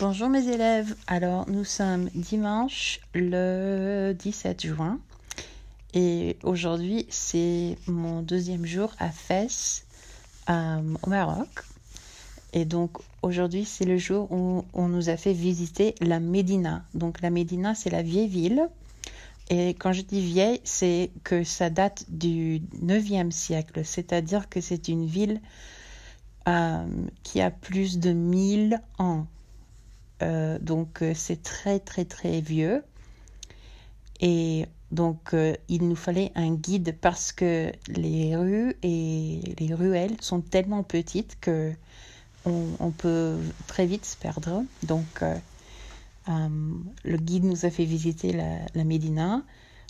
Bonjour mes élèves, alors nous sommes dimanche le 17 juin. Et aujourd'hui c'est mon deuxième jour à Fès euh, au Maroc. Et donc aujourd'hui c'est le jour où on nous a fait visiter la Médina. Donc la Médina c'est la vieille ville. Et quand je dis vieille c'est que ça date du 9e siècle, c'est-à-dire que c'est une ville euh, qui a plus de 1000 ans. Euh, donc euh, c'est très très très vieux. Et donc euh, il nous fallait un guide parce que les rues et les ruelles sont tellement petites que on, peut très vite se perdre. Donc le guide nous a fait visiter la, Médina.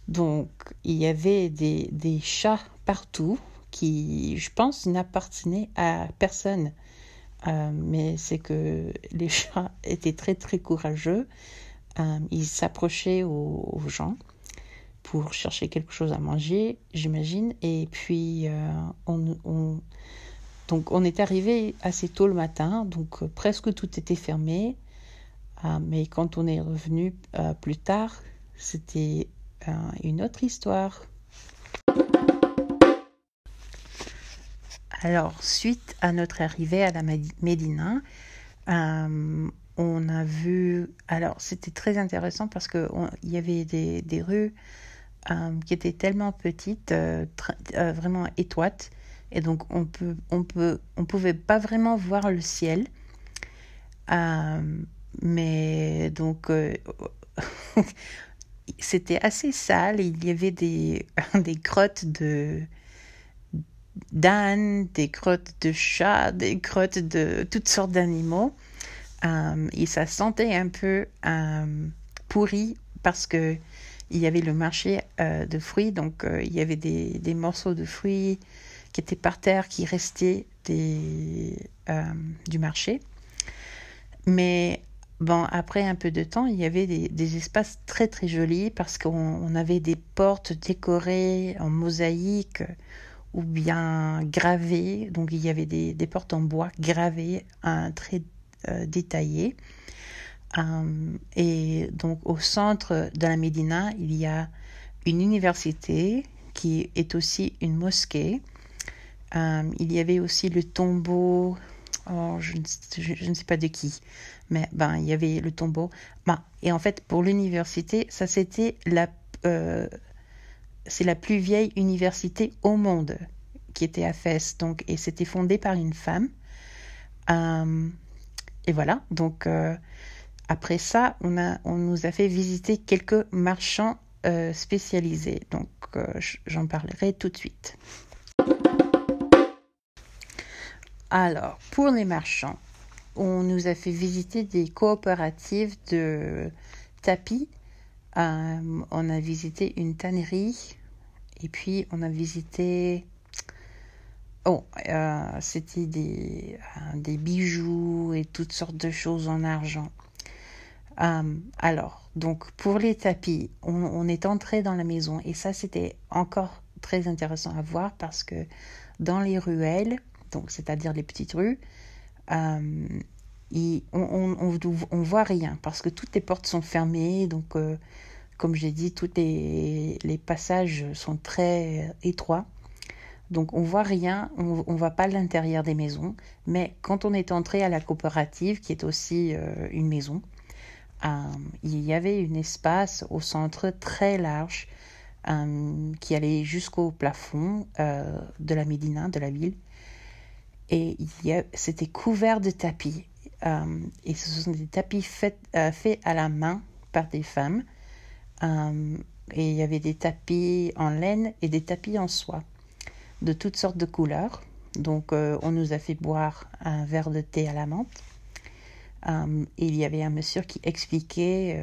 Donc il y avait des chats partout qui, je pense, n'appartenaient à personne. Euh, mais c'est que les chats étaient très très courageux. Euh, ils s'approchaient aux, gens pour chercher quelque chose à manger, j'imagine. Et puis euh, on, donc on est arrivé assez tôt le matin, donc presque tout était fermé. mais quand on est revenu plus tard, c'était une autre histoire. Alors, suite à notre arrivée à la Médina, euh, on a vu. Alors, c'était très intéressant parce qu'il y avait des, rues euh, qui étaient tellement petites, euh, vraiment étroites, et donc on peut, on peut, on pouvait pas vraiment voir le ciel. mais donc c'était assez sale. Il y avait des, des grottes de d'ânes, des crottes de chats, des crottes de toutes sortes d'animaux. Euh, et ça sentait un peu euh, pourri parce que il y avait le marché euh, de fruits, donc il y avait des, des, morceaux de fruits qui étaient par terre, qui restaient des, du marché. Mais bon, après un peu de temps, il y avait des, des espaces très très jolis parce qu'on avait des portes décorées en mosaïque ou bien gravées. Donc il y avait des, des portes en bois gravées, un très euh, détaillé. Euh, et donc au centre de la Médina, il y a une université qui est aussi une mosquée. Euh, il y avait aussi le tombeau, oh, je, je, ne sais pas de qui, mais ben, il y avait le tombeau. Ben, et en fait, pour l'université, ça c'était la c'est la plus vieille université au monde qui était à Fès, et c'était fondé par une femme. Euh, et voilà, donc euh, après ça, on nous a fait visiter quelques marchands euh, spécialisés, donc j'en parlerai tout de suite. Alors, pour les marchands, on nous a fait visiter des coopératives de tapis. On a visité une tannerie et puis, on a visité. Oh, euh, c'était des, euh, des, bijoux et toutes sortes de choses en argent. Euh, alors, donc pour les tapis, on, est entré dans la maison et ça c'était encore très intéressant à voir parce que dans les ruelles, donc c'est-à-dire les petites rues, on, on, voit rien parce que toutes les portes sont fermées, donc comme j'ai dit, tous les, passages sont très étroits. Donc on voit rien, on ne voit pas l'intérieur des maisons. Mais quand on est entré à la coopérative, qui est aussi euh, une maison, euh, il y avait un espace au centre très large euh, qui allait jusqu'au plafond de la Médina, de la ville. Et c'était couvert de tapis. Et ce sont des tapis faits, faits à la main par des femmes. Euh, et il y avait des tapis en laine et des tapis en soie de toutes sortes de couleurs. Donc euh, on nous a fait boire un verre de thé à la menthe. Euh, il y avait un monsieur qui expliquait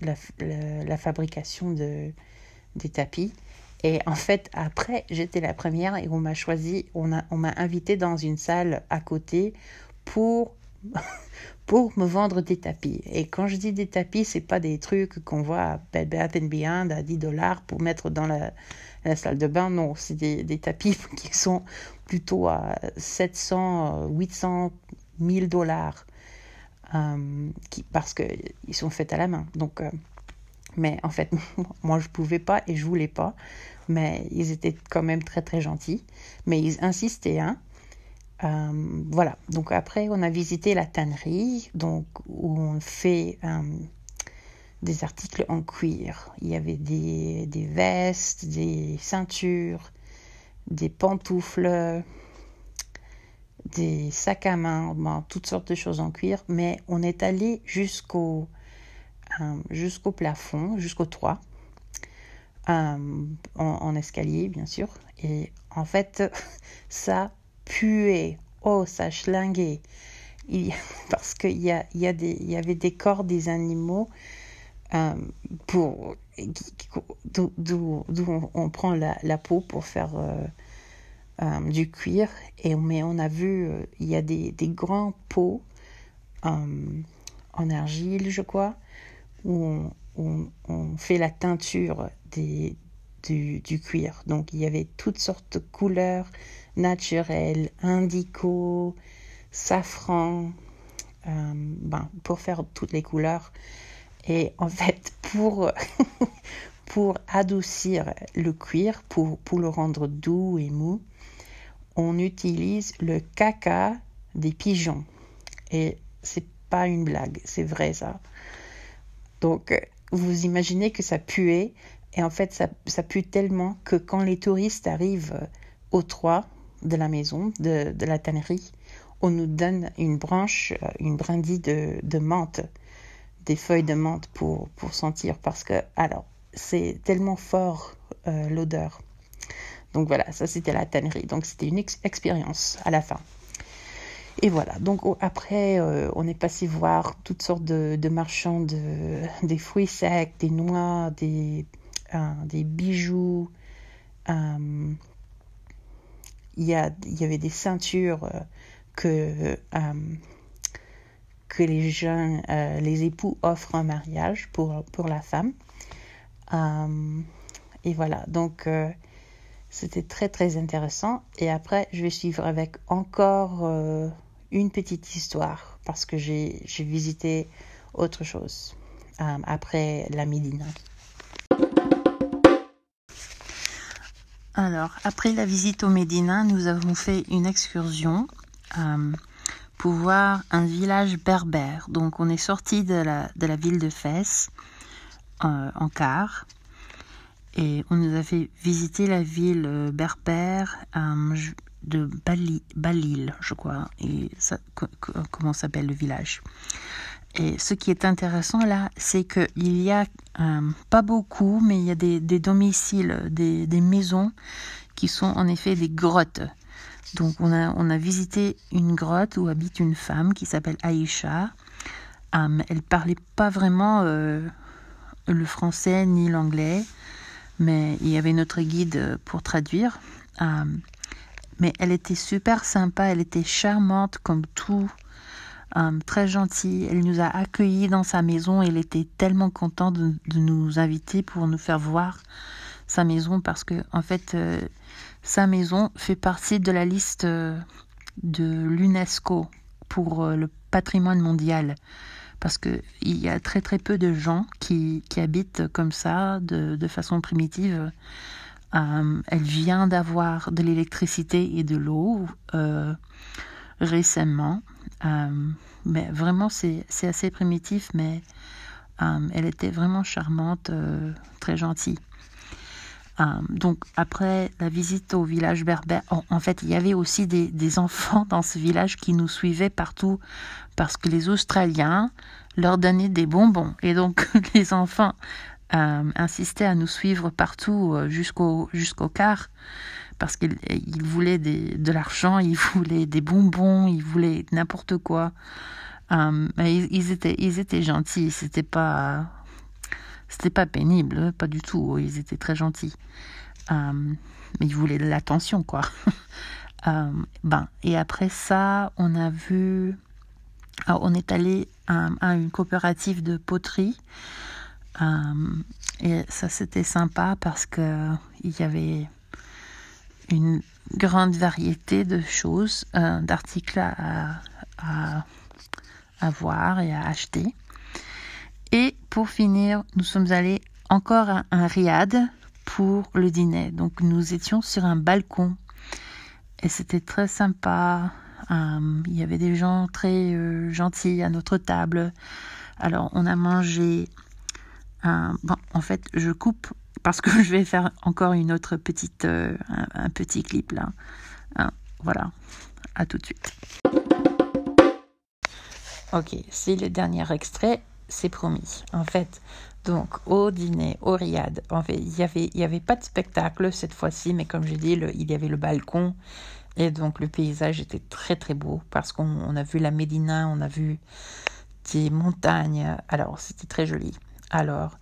la, la, fabrication de, des tapis. Et en fait, après, j'étais la première et on m'a choisi, on m'a on invité dans une salle à côté pour pour me vendre des tapis. Et quand je dis des tapis, c'est pas des trucs qu'on voit à Bath Beyond à 10 dollars pour mettre dans la, salle de bain. Non, c'est des, des, tapis qui sont plutôt à 700, 800, 1000 dollars. qui, parce qu'ils sont faits à la main. Donc, mais en fait, moi, je pouvais pas et je voulais pas. Mais ils étaient quand même très, très gentils. Mais ils insistaient, hein. Euh, voilà, donc après on a visité la tannerie, donc où on fait euh, des articles en cuir. Il y avait des, des vestes, des ceintures, des pantoufles, des sacs à main, toutes sortes de choses en cuir. Mais on est allé jusqu'au euh, plafond, jusqu'au toit, en escalier bien sûr. Et en fait, ça puer, oh, ça schlinguait. Il, parce qu'il y, a, y, a y avait des corps des animaux euh, pour, d'où on, prend la, la, peau pour faire euh, euh, du cuir. Et, mais on a vu, il y a des, des grands pots en argile, je crois, où on, on, on fait la teinture des, du, du, cuir. Donc il y avait toutes sortes de couleurs, naturel, indigo, safran, euh, ben, pour faire toutes les couleurs. Et en fait, pour, pour adoucir le cuir, pour, pour le rendre doux et mou, on utilise le caca des pigeons. Et c'est pas une blague, c'est vrai ça. Donc, vous imaginez que ça puait, et en fait, ça, ça pue tellement que quand les touristes arrivent au toit, de la maison, de, de la tannerie, on nous donne une branche, euh, une brindille de, de menthe, des feuilles de menthe pour, pour sentir, parce que, alors, c'est tellement fort euh, l'odeur. Donc voilà, ça c'était la tannerie. Donc c'était une expérience à la fin. Et voilà, donc après, euh, on est passé voir toutes sortes de, marchands de, des fruits secs, des noix, des, des bijoux, il y, avait des ceintures euh, que, euh, que les jeunes, euh, les époux offrent en mariage pour, pour la femme. et voilà, donc c'était très très intéressant. Et après, je vais suivre avec encore une petite histoire parce que j'ai visité autre chose après la Médina. Alors, après la visite au Médina, nous avons fait une excursion euh, pour voir un village berbère. Donc, on est sorti de la, ville de Fès euh, en car et on nous a fait visiter la ville euh, berbère de Balil, je crois. Et comment s'appelle le village? Et ce qui est intéressant là, c'est qu'il y a euh, pas beaucoup, mais il y a des, domiciles, des, maisons qui sont en effet des grottes. Donc on a, on a visité une grotte où habite une femme qui s'appelle Aïcha. Euh, elle parlait pas vraiment euh, le français ni l'anglais, mais il y avait notre guide pour traduire. mais elle était super sympa, elle était charmante comme tout euh, très gentille. Elle nous a accueillis dans sa maison. Elle était tellement contente de, nous inviter pour nous faire voir sa maison parce que en fait euh, sa maison fait partie de la liste euh, de l'UNESCO pour le patrimoine mondial parce que il y a très très peu de gens qui, qui habitent comme ça de, de façon primitive. elle vient d'avoir de l'électricité et de l'eau récemment euh, mais vraiment, c'est assez primitif, mais euh, elle était vraiment charmante, euh, très gentille. donc après la visite au village berbère, en, fait il y avait aussi des, des, enfants dans ce village qui nous suivaient partout parce que les Australiens leur donnaient des bonbons et donc les enfants insistaient à nous suivre partout jusqu'au jusqu'au quart parce qu'il voulait de l'argent, il voulait des bonbons, il voulait n'importe quoi. Euh, ils, étaient, ils étaient gentils, c'était pas, pas pénible, pas du tout. Ils étaient très gentils, euh, mais ils voulaient de l'attention, quoi. Euh, ben, et après ça, on a vu, on est allé à, à, une coopérative de poterie. et ça, c'était sympa parce que il y avait une grande variété de choses, euh, d'articles à, voir et à acheter. Et pour finir, nous sommes allés encore à un riad pour le dîner. Donc nous étions sur un balcon et c'était très sympa. Euh, il y avait des gens très euh, gentils à notre table. Alors on a mangé. bon, en fait, je coupe parce que je vais faire encore une autre petite, euh, un, petit clip là. Hein, voilà. À tout de suite. Ok, c'est le dernier extrait, c'est promis. En fait, donc au dîner, au riad, en fait, il n'y avait, y avait pas de spectacle cette fois-ci, mais comme j'ai dit, il y avait le balcon. Et donc le paysage était très très beau parce qu'on a vu la Médina, on a vu des montagnes. Alors c'était très joli. Alors,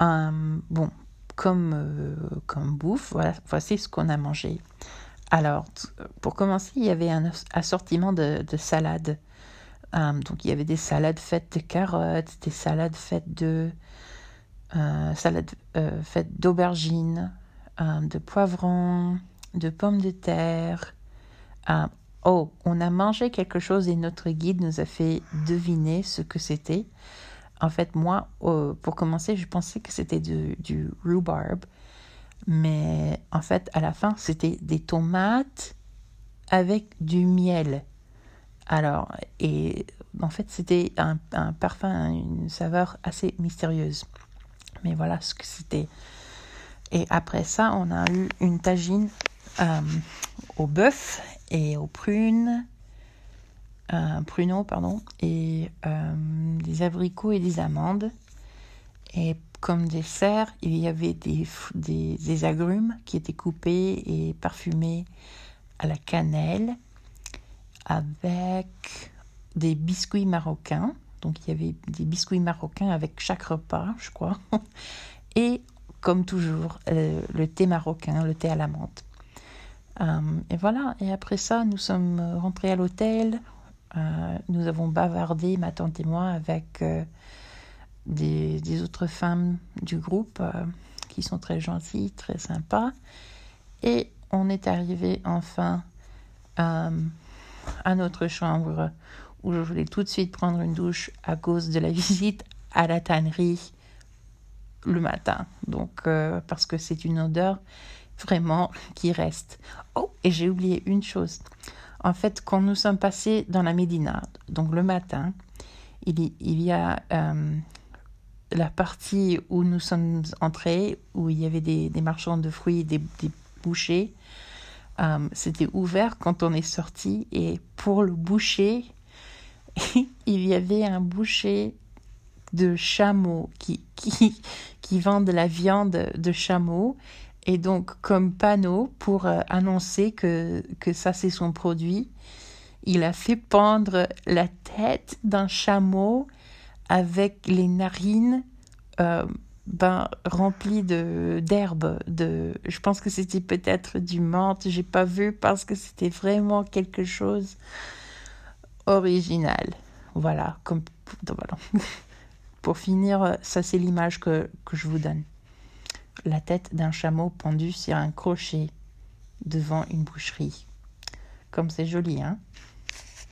euh, bon, comme, euh, comme bouffe, voilà, voici ce qu'on a mangé. Alors, pour commencer, il y avait un assortiment de, de salades. Euh, donc, il y avait des salades faites de carottes, des salades faites de euh, salades faites d'aubergines, de poivrons, de pommes de terre. oh, on a mangé quelque chose et notre guide nous a fait deviner ce que c'était. En fait, moi, pour commencer, je pensais que c'était du rhubarb. Mais en fait, à la fin, c'était des tomates avec du miel. Alors, et en fait, c'était un, parfum, une saveur assez mystérieuse. Mais voilà ce que c'était. Et après ça, on a eu une tagine euh, au bœuf et aux prunes, euh, pruneaux, pardon, et euh, des abricots et des amandes. Et comme dessert, il y avait des, des, agrumes qui étaient coupés et parfumés à la cannelle avec des biscuits marocains. Donc il y avait des biscuits marocains avec chaque repas, je crois. Et comme toujours, euh, le thé marocain, le thé à la menthe. Et voilà, et après ça, nous sommes rentrés à l'hôtel. Euh, nous avons bavardé, ma tante et moi, avec des, autres femmes du groupe euh, qui sont très gentilles, très sympas. Et on est arrivé enfin euh, à notre chambre où je voulais tout de suite prendre une douche à cause de la visite à la tannerie le matin. Donc, euh, parce que c'est une odeur vraiment qui reste. Oh, et j'ai oublié une chose. En fait, quand nous sommes passés dans la Médina, donc le matin, il y, a la partie où nous sommes entrés, où il y avait des, marchands de fruits, des, des bouchers, euh, c'était ouvert quand on est sorti. Et pour le boucher, il y avait un boucher de chameau qui, qui, qui vend de la viande de chameau. Et donc, comme panneau pour euh, annoncer que, que ça, c'est son produit, il a fait pendre la tête d'un chameau avec les narines euh, ben, remplies de d'herbe. De, je pense que c'était peut-être du menthe. J'ai pas vu parce que c'était vraiment quelque chose original. Voilà, voilà. Pour finir, ça c'est l'image que, que je vous donne. La tête d'un chameau pendu sur un crochet devant une boucherie. Comme c'est joli, hein?